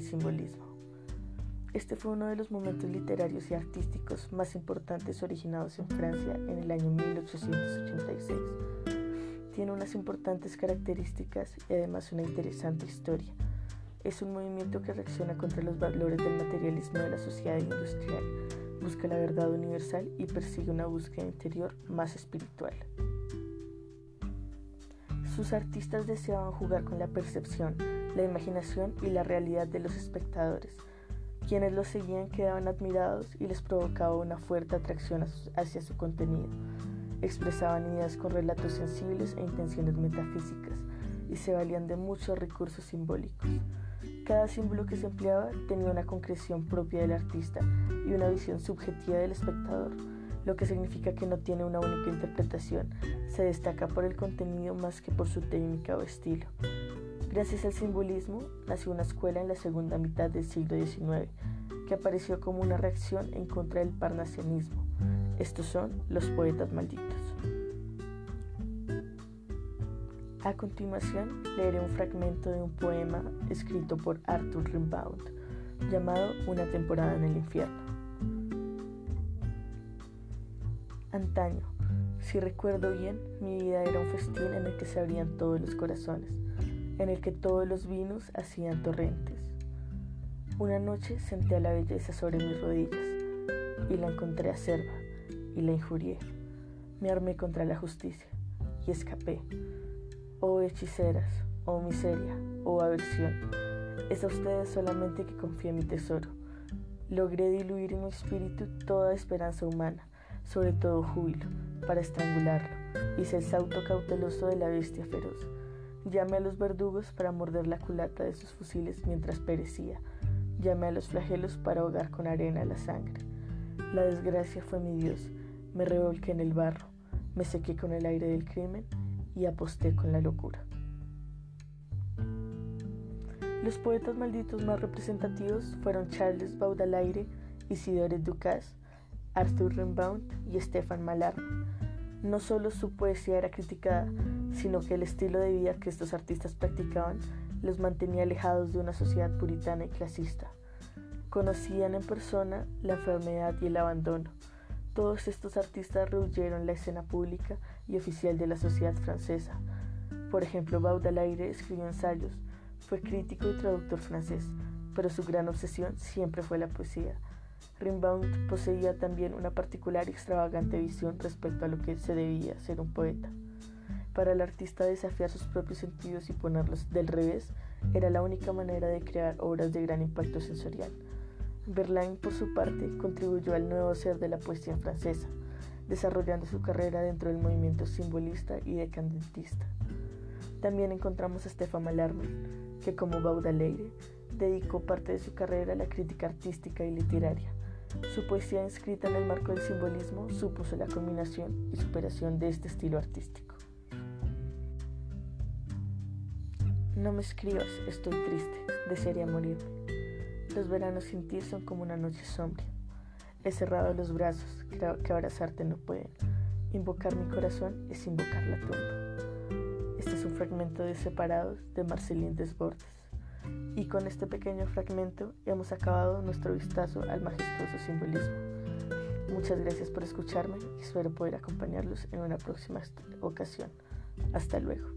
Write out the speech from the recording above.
simbolismo. Este fue uno de los momentos literarios y artísticos más importantes originados en Francia en el año 1886. Tiene unas importantes características y además una interesante historia. Es un movimiento que reacciona contra los valores del materialismo de la sociedad industrial, busca la verdad universal y persigue una búsqueda interior más espiritual. Sus artistas deseaban jugar con la percepción, la imaginación y la realidad de los espectadores. Quienes los seguían quedaban admirados y les provocaba una fuerte atracción hacia su contenido. Expresaban ideas con relatos sensibles e intenciones metafísicas y se valían de muchos recursos simbólicos. Cada símbolo que se empleaba tenía una concreción propia del artista y una visión subjetiva del espectador lo que significa que no tiene una única interpretación, se destaca por el contenido más que por su técnica o estilo. Gracias al simbolismo, nació una escuela en la segunda mitad del siglo XIX, que apareció como una reacción en contra del parnasianismo. Estos son los poetas malditos. A continuación, leeré un fragmento de un poema escrito por Arthur Rimbaud, llamado Una temporada en el infierno. Antaño, si recuerdo bien, mi vida era un festín en el que se abrían todos los corazones, en el que todos los vinos hacían torrentes. Una noche senté a la belleza sobre mis rodillas y la encontré acerba y la injurié. Me armé contra la justicia y escapé. Oh hechiceras, oh miseria, oh aversión, es a ustedes solamente que confié mi tesoro. Logré diluir en mi espíritu toda esperanza humana sobre todo júbilo, para estrangularlo. Hice el sauto cauteloso de la bestia feroz. Llamé a los verdugos para morder la culata de sus fusiles mientras perecía. Llamé a los flagelos para ahogar con arena la sangre. La desgracia fue mi Dios. Me revolqué en el barro, me sequé con el aire del crimen y aposté con la locura. Los poetas malditos más representativos fueron Charles Baudelaire, Isidore Ducasse, Arthur Rimbaud y Stefan Mallarmé. No solo su poesía era criticada, sino que el estilo de vida que estos artistas practicaban los mantenía alejados de una sociedad puritana y clasista. Conocían en persona la enfermedad y el abandono. Todos estos artistas rehuyeron la escena pública y oficial de la sociedad francesa. Por ejemplo, Baudelaire escribió ensayos, fue crítico y traductor francés, pero su gran obsesión siempre fue la poesía Rimbaud poseía también una particular y extravagante visión respecto a lo que se debía ser un poeta. Para el artista desafiar sus propios sentidos y ponerlos del revés era la única manera de crear obras de gran impacto sensorial. Verlaine, por su parte, contribuyó al nuevo ser de la poesía francesa, desarrollando su carrera dentro del movimiento simbolista y decadentista. También encontramos a Stefan Mallarmé, que como Baudelaire dedicó parte de su carrera a la crítica artística y literaria. Su poesía inscrita en el marco del simbolismo supuso la combinación y superación de este estilo artístico. No me escribas, estoy triste, desearía morirme. Los veranos sin ti son como una noche sombría. He cerrado los brazos, creo que abrazarte no pueden. Invocar mi corazón es invocar la tumba. Este es un fragmento de Separados de Marceline Desbordes. Y con este pequeño fragmento hemos acabado nuestro vistazo al majestuoso simbolismo. Muchas gracias por escucharme y espero poder acompañarlos en una próxima ocasión. Hasta luego.